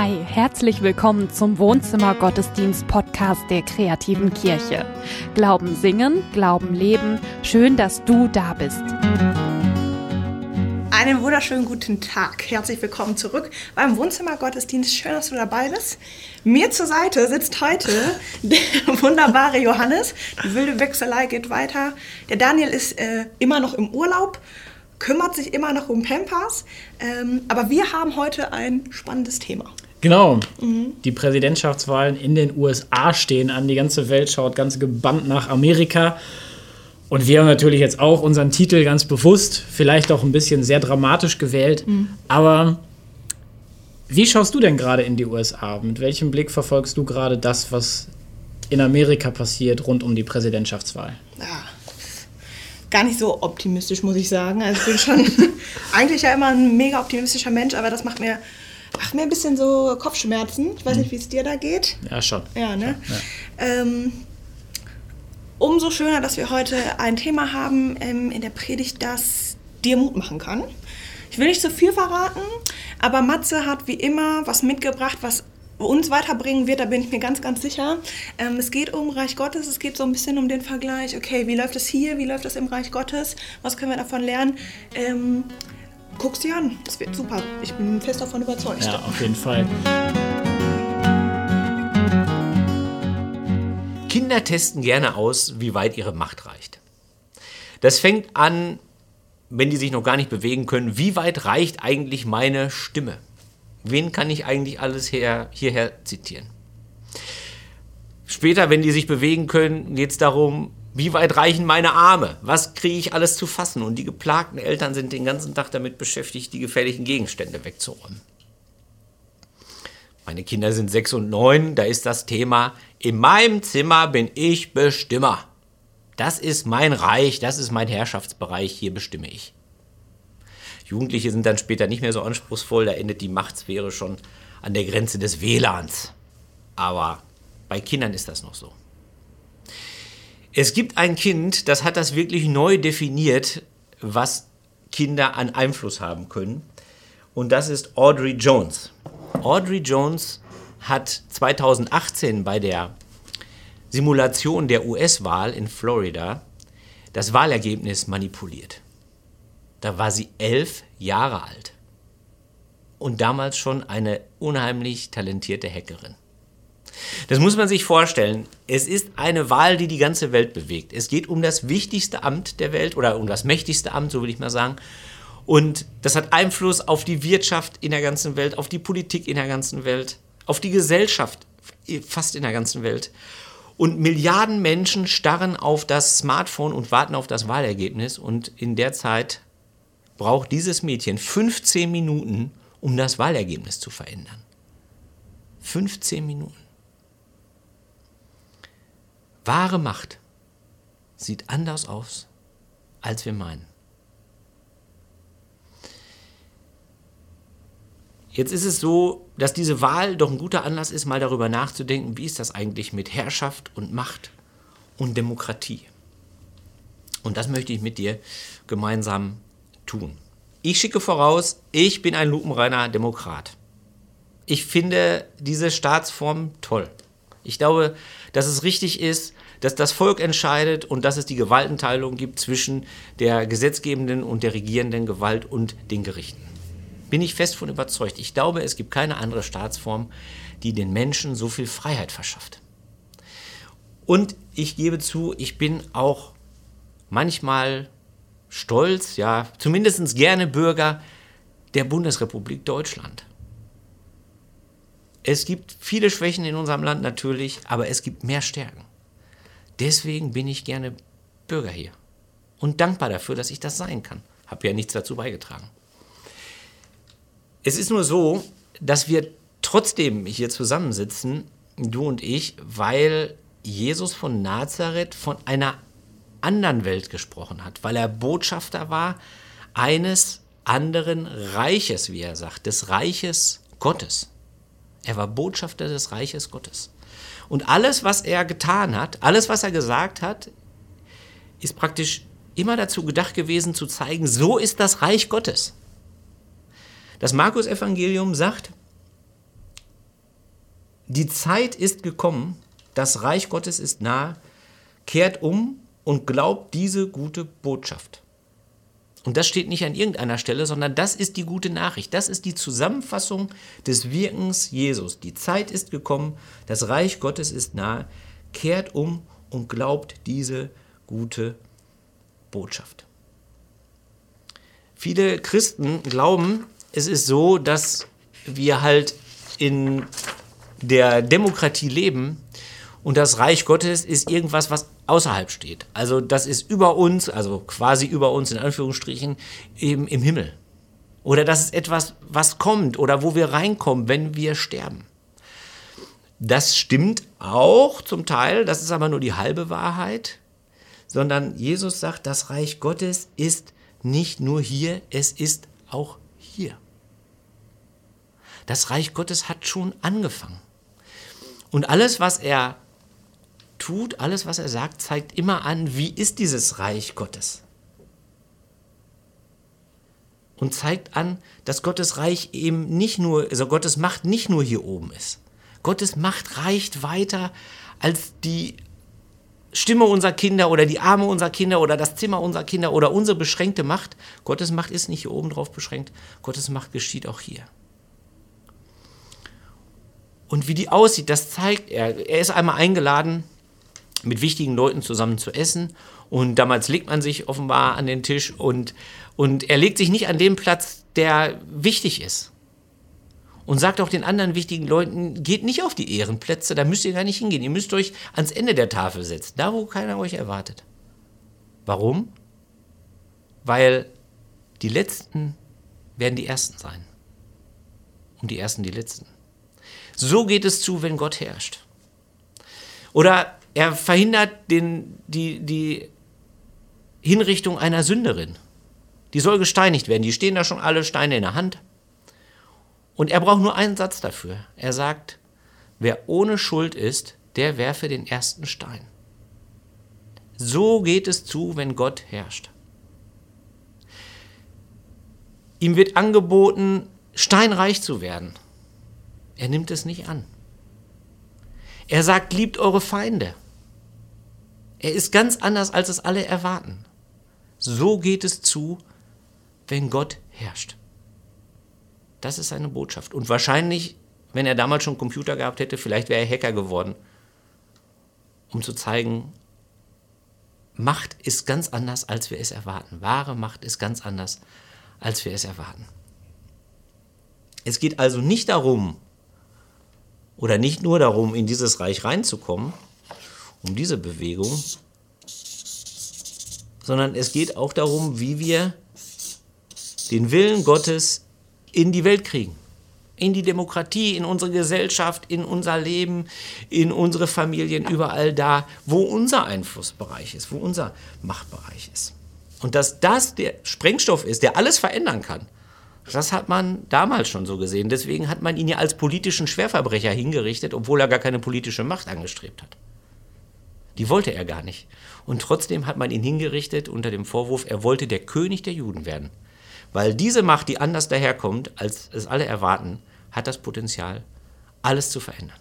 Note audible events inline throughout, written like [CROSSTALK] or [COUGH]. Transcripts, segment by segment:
Hi, herzlich willkommen zum Wohnzimmer Gottesdienst Podcast der kreativen Kirche. Glauben singen, Glauben leben. Schön, dass du da bist. Einen wunderschönen guten Tag. Herzlich willkommen zurück beim Wohnzimmer Gottesdienst. Schön, dass du dabei bist. Mir zur Seite sitzt heute [LAUGHS] der wunderbare Johannes. Die wilde Wechselei geht weiter. Der Daniel ist äh, immer noch im Urlaub kümmert sich immer noch um Pampers. Ähm, aber wir haben heute ein spannendes Thema. Genau. Mhm. Die Präsidentschaftswahlen in den USA stehen an. Die ganze Welt schaut ganz gebannt nach Amerika. Und wir haben natürlich jetzt auch unseren Titel ganz bewusst, vielleicht auch ein bisschen sehr dramatisch gewählt. Mhm. Aber wie schaust du denn gerade in die USA? Mit welchem Blick verfolgst du gerade das, was in Amerika passiert rund um die Präsidentschaftswahl? Ja gar nicht so optimistisch, muss ich sagen. Also ich bin schon [LAUGHS] eigentlich ja immer ein mega optimistischer Mensch, aber das macht mir, macht mir ein bisschen so Kopfschmerzen. Ich weiß nicht, wie es dir da geht. Ja, schon. Ja, ne? Ja. Ähm, umso schöner, dass wir heute ein Thema haben ähm, in der Predigt, das dir Mut machen kann. Ich will nicht zu viel verraten, aber Matze hat wie immer was mitgebracht, was uns weiterbringen wird, da bin ich mir ganz, ganz sicher. Ähm, es geht um Reich Gottes, es geht so ein bisschen um den Vergleich, okay, wie läuft es hier, wie läuft es im Reich Gottes, was können wir davon lernen? Ähm, guck's dir an, das wird super. Ich bin fest davon überzeugt. Ja, auf jeden Fall. Kinder testen gerne aus, wie weit ihre Macht reicht. Das fängt an, wenn die sich noch gar nicht bewegen können, wie weit reicht eigentlich meine Stimme? wen kann ich eigentlich alles her, hierher zitieren? Später, wenn die sich bewegen können, geht es darum, wie weit reichen meine Arme? Was kriege ich alles zu fassen? Und die geplagten Eltern sind den ganzen Tag damit beschäftigt, die gefährlichen Gegenstände wegzuräumen. Meine Kinder sind sechs und neun, da ist das Thema, in meinem Zimmer bin ich Bestimmer. Das ist mein Reich, das ist mein Herrschaftsbereich, hier bestimme ich. Jugendliche sind dann später nicht mehr so anspruchsvoll, da endet die Machtsphäre schon an der Grenze des WLANs. Aber bei Kindern ist das noch so. Es gibt ein Kind, das hat das wirklich neu definiert, was Kinder an Einfluss haben können. Und das ist Audrey Jones. Audrey Jones hat 2018 bei der Simulation der US-Wahl in Florida das Wahlergebnis manipuliert. Da war sie elf Jahre alt. Und damals schon eine unheimlich talentierte Hackerin. Das muss man sich vorstellen. Es ist eine Wahl, die die ganze Welt bewegt. Es geht um das wichtigste Amt der Welt oder um das mächtigste Amt, so will ich mal sagen. Und das hat Einfluss auf die Wirtschaft in der ganzen Welt, auf die Politik in der ganzen Welt, auf die Gesellschaft fast in der ganzen Welt. Und Milliarden Menschen starren auf das Smartphone und warten auf das Wahlergebnis. Und in der Zeit braucht dieses Mädchen 15 Minuten, um das Wahlergebnis zu verändern. 15 Minuten. Wahre Macht sieht anders aus, als wir meinen. Jetzt ist es so, dass diese Wahl doch ein guter Anlass ist, mal darüber nachzudenken, wie ist das eigentlich mit Herrschaft und Macht und Demokratie. Und das möchte ich mit dir gemeinsam tun. Ich schicke voraus, ich bin ein lupenreiner Demokrat. Ich finde diese Staatsform toll. Ich glaube, dass es richtig ist, dass das Volk entscheidet und dass es die Gewaltenteilung gibt zwischen der gesetzgebenden und der regierenden Gewalt und den Gerichten. Bin ich fest von überzeugt. Ich glaube, es gibt keine andere Staatsform, die den Menschen so viel Freiheit verschafft. Und ich gebe zu, ich bin auch manchmal stolz, ja, zumindest gerne Bürger der Bundesrepublik Deutschland. Es gibt viele Schwächen in unserem Land natürlich, aber es gibt mehr Stärken. Deswegen bin ich gerne Bürger hier und dankbar dafür, dass ich das sein kann. Habe ja nichts dazu beigetragen. Es ist nur so, dass wir trotzdem hier zusammensitzen, du und ich, weil Jesus von Nazareth von einer anderen Welt gesprochen hat, weil er Botschafter war eines anderen Reiches, wie er sagt, des Reiches Gottes. Er war Botschafter des Reiches Gottes. Und alles, was er getan hat, alles, was er gesagt hat, ist praktisch immer dazu gedacht gewesen, zu zeigen, so ist das Reich Gottes. Das Markus-Evangelium sagt, die Zeit ist gekommen, das Reich Gottes ist nahe, kehrt um und glaubt diese gute Botschaft. Und das steht nicht an irgendeiner Stelle, sondern das ist die gute Nachricht. Das ist die Zusammenfassung des Wirkens Jesus. Die Zeit ist gekommen, das Reich Gottes ist nahe, kehrt um und glaubt diese gute Botschaft. Viele Christen glauben, es ist so, dass wir halt in der Demokratie leben und das Reich Gottes ist irgendwas, was außerhalb steht. Also das ist über uns, also quasi über uns in Anführungsstrichen, eben im Himmel. Oder das ist etwas, was kommt oder wo wir reinkommen, wenn wir sterben. Das stimmt auch zum Teil, das ist aber nur die halbe Wahrheit, sondern Jesus sagt, das Reich Gottes ist nicht nur hier, es ist auch hier. Das Reich Gottes hat schon angefangen. Und alles, was er tut, alles, was er sagt, zeigt immer an, wie ist dieses Reich Gottes. Und zeigt an, dass Gottes Reich eben nicht nur, also Gottes Macht nicht nur hier oben ist. Gottes Macht reicht weiter als die Stimme unserer Kinder oder die Arme unserer Kinder oder das Zimmer unserer Kinder oder unsere beschränkte Macht. Gottes Macht ist nicht hier oben drauf beschränkt. Gottes Macht geschieht auch hier. Und wie die aussieht, das zeigt er. Er ist einmal eingeladen, mit wichtigen Leuten zusammen zu essen. Und damals legt man sich offenbar an den Tisch und, und er legt sich nicht an den Platz, der wichtig ist. Und sagt auch den anderen wichtigen Leuten, geht nicht auf die Ehrenplätze, da müsst ihr gar nicht hingehen. Ihr müsst euch ans Ende der Tafel setzen, da wo keiner euch erwartet. Warum? Weil die Letzten werden die Ersten sein. Und die Ersten die Letzten. So geht es zu, wenn Gott herrscht. Oder er verhindert den, die, die Hinrichtung einer Sünderin. Die soll gesteinigt werden. Die stehen da schon alle Steine in der Hand. Und er braucht nur einen Satz dafür. Er sagt, wer ohne Schuld ist, der werfe den ersten Stein. So geht es zu, wenn Gott herrscht. Ihm wird angeboten, steinreich zu werden. Er nimmt es nicht an. Er sagt, liebt eure Feinde. Er ist ganz anders, als es alle erwarten. So geht es zu, wenn Gott herrscht. Das ist seine Botschaft. Und wahrscheinlich, wenn er damals schon Computer gehabt hätte, vielleicht wäre er Hacker geworden, um zu zeigen, Macht ist ganz anders, als wir es erwarten. Wahre Macht ist ganz anders, als wir es erwarten. Es geht also nicht darum, oder nicht nur darum, in dieses Reich reinzukommen, um diese Bewegung, sondern es geht auch darum, wie wir den Willen Gottes in die Welt kriegen. In die Demokratie, in unsere Gesellschaft, in unser Leben, in unsere Familien, überall da, wo unser Einflussbereich ist, wo unser Machtbereich ist. Und dass das der Sprengstoff ist, der alles verändern kann, das hat man damals schon so gesehen. Deswegen hat man ihn ja als politischen Schwerverbrecher hingerichtet, obwohl er gar keine politische Macht angestrebt hat. Die wollte er gar nicht. Und trotzdem hat man ihn hingerichtet unter dem Vorwurf, er wollte der König der Juden werden. Weil diese Macht, die anders daherkommt, als es alle erwarten, hat das Potenzial, alles zu verändern.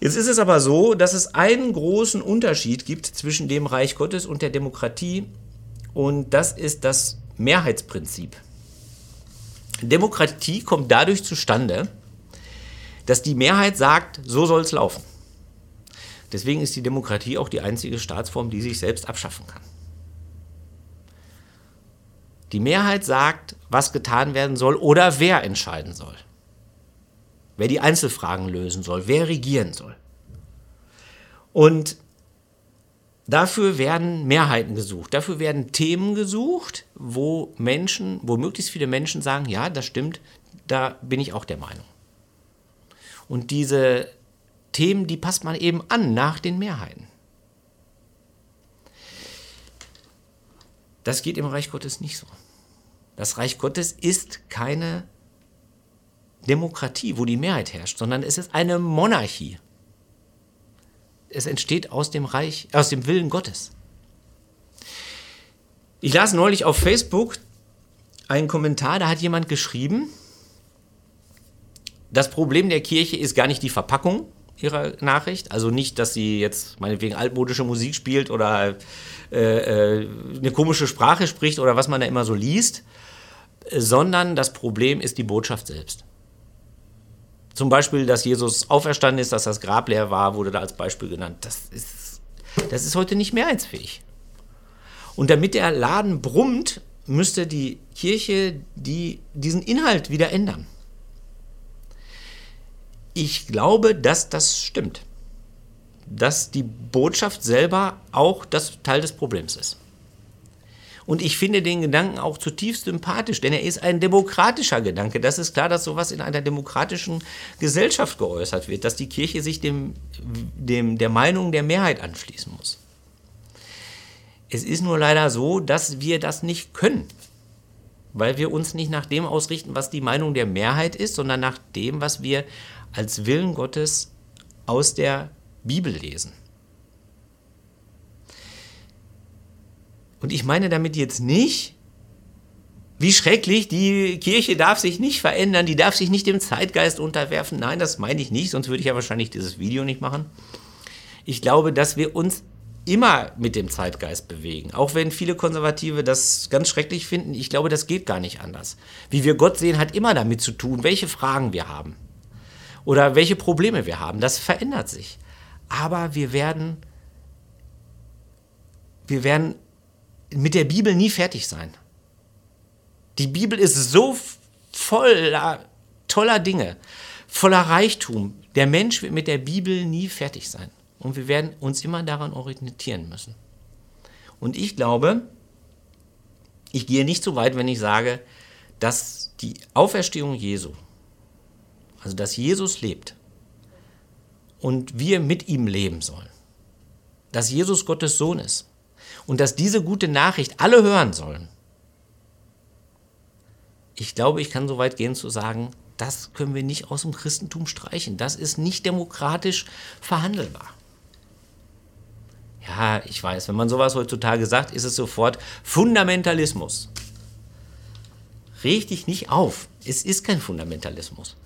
Jetzt ist es aber so, dass es einen großen Unterschied gibt zwischen dem Reich Gottes und der Demokratie. Und das ist das Mehrheitsprinzip. Demokratie kommt dadurch zustande, dass die Mehrheit sagt, so soll es laufen. Deswegen ist die Demokratie auch die einzige Staatsform, die sich selbst abschaffen kann. Die Mehrheit sagt, was getan werden soll oder wer entscheiden soll. Wer die Einzelfragen lösen soll, wer regieren soll. Und Dafür werden Mehrheiten gesucht. Dafür werden Themen gesucht, wo Menschen, wo möglichst viele Menschen sagen, ja, das stimmt, da bin ich auch der Meinung. Und diese Themen, die passt man eben an nach den Mehrheiten. Das geht im Reich Gottes nicht so. Das Reich Gottes ist keine Demokratie, wo die Mehrheit herrscht, sondern es ist eine Monarchie es entsteht aus dem Reich, aus dem Willen Gottes. Ich las neulich auf Facebook einen Kommentar, da hat jemand geschrieben, das Problem der Kirche ist gar nicht die Verpackung ihrer Nachricht, also nicht, dass sie jetzt meinetwegen altmodische Musik spielt oder äh, äh, eine komische Sprache spricht oder was man da immer so liest, sondern das Problem ist die Botschaft selbst. Zum Beispiel, dass Jesus auferstanden ist, dass das Grab leer war, wurde da als Beispiel genannt. Das ist, das ist heute nicht mehrheitsfähig. Und damit der Laden brummt, müsste die Kirche die, diesen Inhalt wieder ändern. Ich glaube, dass das stimmt. Dass die Botschaft selber auch das Teil des Problems ist. Und ich finde den Gedanken auch zutiefst sympathisch, denn er ist ein demokratischer Gedanke. Das ist klar, dass sowas in einer demokratischen Gesellschaft geäußert wird, dass die Kirche sich dem, dem, der Meinung der Mehrheit anschließen muss. Es ist nur leider so, dass wir das nicht können, weil wir uns nicht nach dem ausrichten, was die Meinung der Mehrheit ist, sondern nach dem, was wir als Willen Gottes aus der Bibel lesen. Und ich meine damit jetzt nicht, wie schrecklich, die Kirche darf sich nicht verändern, die darf sich nicht dem Zeitgeist unterwerfen. Nein, das meine ich nicht, sonst würde ich ja wahrscheinlich dieses Video nicht machen. Ich glaube, dass wir uns immer mit dem Zeitgeist bewegen. Auch wenn viele Konservative das ganz schrecklich finden, ich glaube, das geht gar nicht anders. Wie wir Gott sehen, hat immer damit zu tun, welche Fragen wir haben oder welche Probleme wir haben. Das verändert sich. Aber wir werden, wir werden mit der Bibel nie fertig sein. Die Bibel ist so voller toller Dinge, voller Reichtum. Der Mensch wird mit der Bibel nie fertig sein. Und wir werden uns immer daran orientieren müssen. Und ich glaube, ich gehe nicht so weit, wenn ich sage, dass die Auferstehung Jesu also dass Jesus lebt und wir mit ihm leben sollen. Dass Jesus Gottes Sohn ist und dass diese gute Nachricht alle hören sollen. Ich glaube, ich kann so weit gehen zu sagen, das können wir nicht aus dem Christentum streichen. Das ist nicht demokratisch verhandelbar. Ja, ich weiß, wenn man sowas heutzutage sagt, ist es sofort Fundamentalismus. Reg dich nicht auf. Es ist kein Fundamentalismus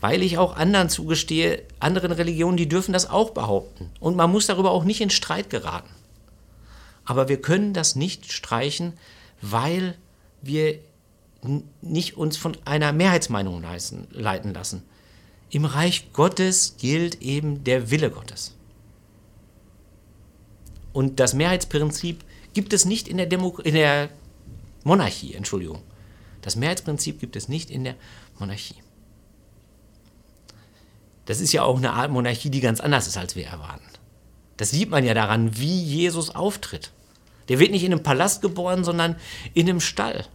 weil ich auch anderen zugestehe, anderen Religionen, die dürfen das auch behaupten. Und man muss darüber auch nicht in Streit geraten. Aber wir können das nicht streichen, weil wir nicht uns von einer Mehrheitsmeinung leiten lassen. Im Reich Gottes gilt eben der Wille Gottes. Und das Mehrheitsprinzip gibt es nicht in der, Demo in der Monarchie, Entschuldigung. Das Mehrheitsprinzip gibt es nicht in der Monarchie. Das ist ja auch eine Art Monarchie, die ganz anders ist, als wir erwarten. Das sieht man ja daran, wie Jesus auftritt. Der wird nicht in einem Palast geboren, sondern in einem Stall.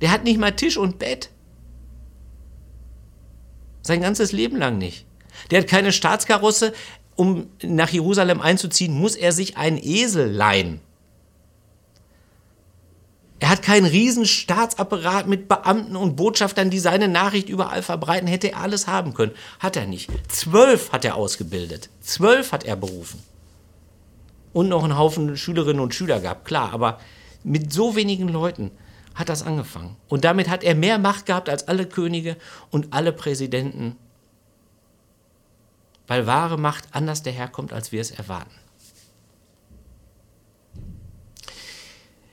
Der hat nicht mal Tisch und Bett. Sein ganzes Leben lang nicht. Der hat keine Staatskarosse. Um nach Jerusalem einzuziehen, muss er sich einen Esel leihen. Er hat keinen riesen Staatsapparat mit Beamten und Botschaftern, die seine Nachricht überall verbreiten. Hätte er alles haben können. Hat er nicht. Zwölf hat er ausgebildet. Zwölf hat er berufen. Und noch einen Haufen Schülerinnen und Schüler gehabt, klar. Aber mit so wenigen Leuten hat das angefangen. Und damit hat er mehr Macht gehabt als alle Könige und alle Präsidenten. Weil wahre Macht anders daherkommt, als wir es erwarten.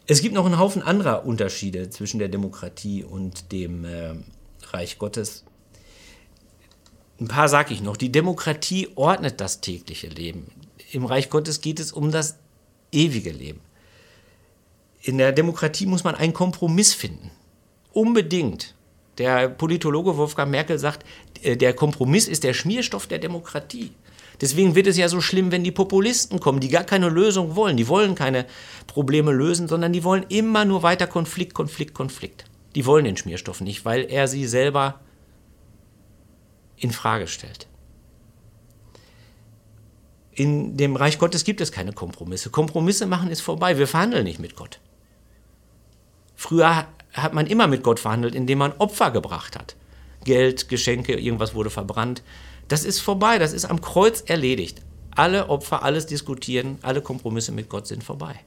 Es gibt noch einen Haufen anderer Unterschiede zwischen der Demokratie und dem äh, Reich Gottes. Ein paar sage ich noch. Die Demokratie ordnet das tägliche Leben. Im Reich Gottes geht es um das ewige Leben. In der Demokratie muss man einen Kompromiss finden. Unbedingt. Der Politologe Wolfgang Merkel sagt, äh, der Kompromiss ist der Schmierstoff der Demokratie. Deswegen wird es ja so schlimm, wenn die Populisten kommen, die gar keine Lösung wollen. Die wollen keine Probleme lösen, sondern die wollen immer nur weiter Konflikt, Konflikt, Konflikt. Die wollen den Schmierstoff nicht, weil er sie selber in Frage stellt. In dem Reich Gottes gibt es keine Kompromisse. Kompromisse machen ist vorbei. Wir verhandeln nicht mit Gott. Früher hat man immer mit Gott verhandelt, indem man Opfer gebracht hat. Geld, Geschenke, irgendwas wurde verbrannt. Das ist vorbei, das ist am Kreuz erledigt. Alle Opfer, alles Diskutieren, alle Kompromisse mit Gott sind vorbei.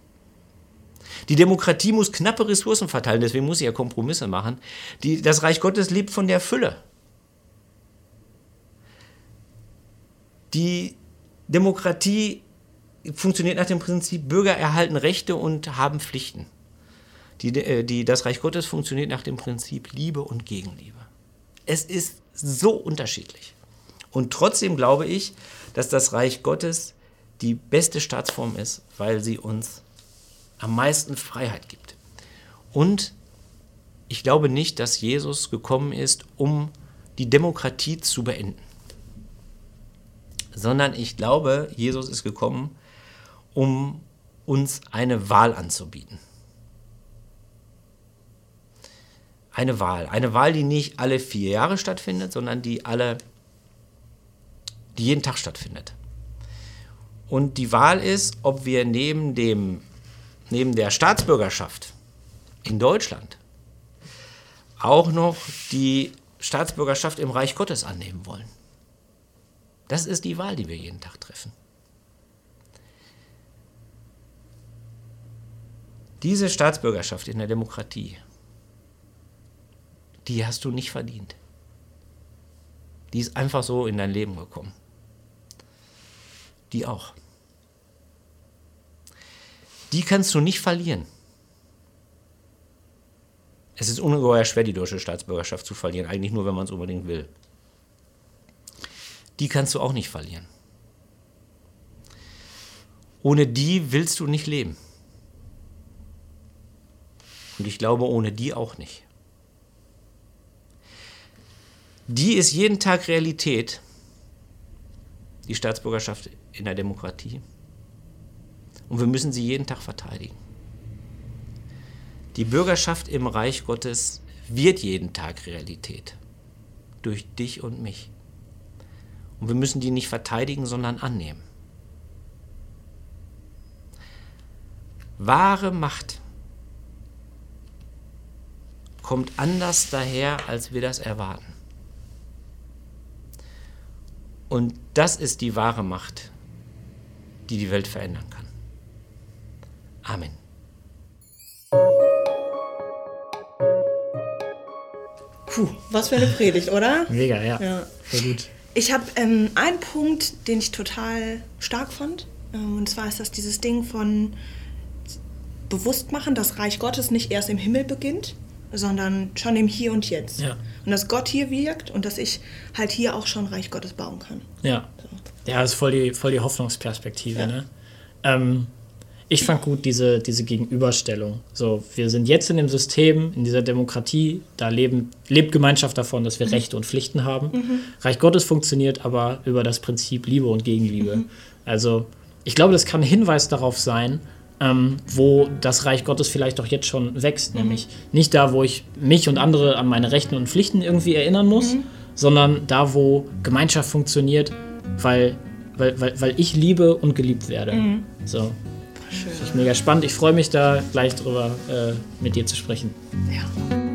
Die Demokratie muss knappe Ressourcen verteilen, deswegen muss sie ja Kompromisse machen. Die, das Reich Gottes lebt von der Fülle. Die Demokratie funktioniert nach dem Prinzip, Bürger erhalten Rechte und haben Pflichten. Die, äh, die, das Reich Gottes funktioniert nach dem Prinzip Liebe und Gegenliebe. Es ist so unterschiedlich. Und trotzdem glaube ich, dass das Reich Gottes die beste Staatsform ist, weil sie uns am meisten Freiheit gibt. Und ich glaube nicht, dass Jesus gekommen ist, um die Demokratie zu beenden, sondern ich glaube, Jesus ist gekommen, um uns eine Wahl anzubieten. Eine Wahl. Eine Wahl, die nicht alle vier Jahre stattfindet, sondern die alle, die jeden Tag stattfindet. Und die Wahl ist, ob wir neben, dem, neben der Staatsbürgerschaft in Deutschland auch noch die Staatsbürgerschaft im Reich Gottes annehmen wollen. Das ist die Wahl, die wir jeden Tag treffen. Diese Staatsbürgerschaft in der Demokratie, die hast du nicht verdient. Die ist einfach so in dein Leben gekommen. Die auch. Die kannst du nicht verlieren. Es ist ungeheuer schwer, die deutsche Staatsbürgerschaft zu verlieren, eigentlich nur, wenn man es unbedingt will. Die kannst du auch nicht verlieren. Ohne die willst du nicht leben. Und ich glaube, ohne die auch nicht. Die ist jeden Tag Realität, die Staatsbürgerschaft in der Demokratie. Und wir müssen sie jeden Tag verteidigen. Die Bürgerschaft im Reich Gottes wird jeden Tag Realität. Durch dich und mich. Und wir müssen die nicht verteidigen, sondern annehmen. Wahre Macht kommt anders daher, als wir das erwarten. Und das ist die wahre Macht, die die Welt verändern kann. Amen. Puh, was für eine Predigt, oder? Mega, ja. Ja. Sehr gut. Ich habe ähm, einen Punkt, den ich total stark fand. Ähm, und zwar ist das dieses Ding von bewusst machen, dass Reich Gottes nicht erst im Himmel beginnt, sondern schon im Hier und Jetzt. Ja. Und dass Gott hier wirkt und dass ich halt hier auch schon Reich Gottes bauen kann. Ja. Ja, das ist voll die, voll die Hoffnungsperspektive. Ja. Ne? Ähm, ich fand gut diese, diese Gegenüberstellung. So, wir sind jetzt in dem System, in dieser Demokratie, da leben, lebt Gemeinschaft davon, dass wir Rechte und Pflichten haben. Reich Gottes funktioniert aber über das Prinzip Liebe und Gegenliebe. Also, ich glaube, das kann ein Hinweis darauf sein, ähm, wo das Reich Gottes vielleicht auch jetzt schon wächst. Nämlich nicht da, wo ich mich und andere an meine Rechten und Pflichten irgendwie erinnern muss, sondern da, wo Gemeinschaft funktioniert, weil, weil, weil, weil ich liebe und geliebt werde. So. Schön. Mega spannend. Ich freue mich da gleich drüber äh, mit dir zu sprechen. Ja.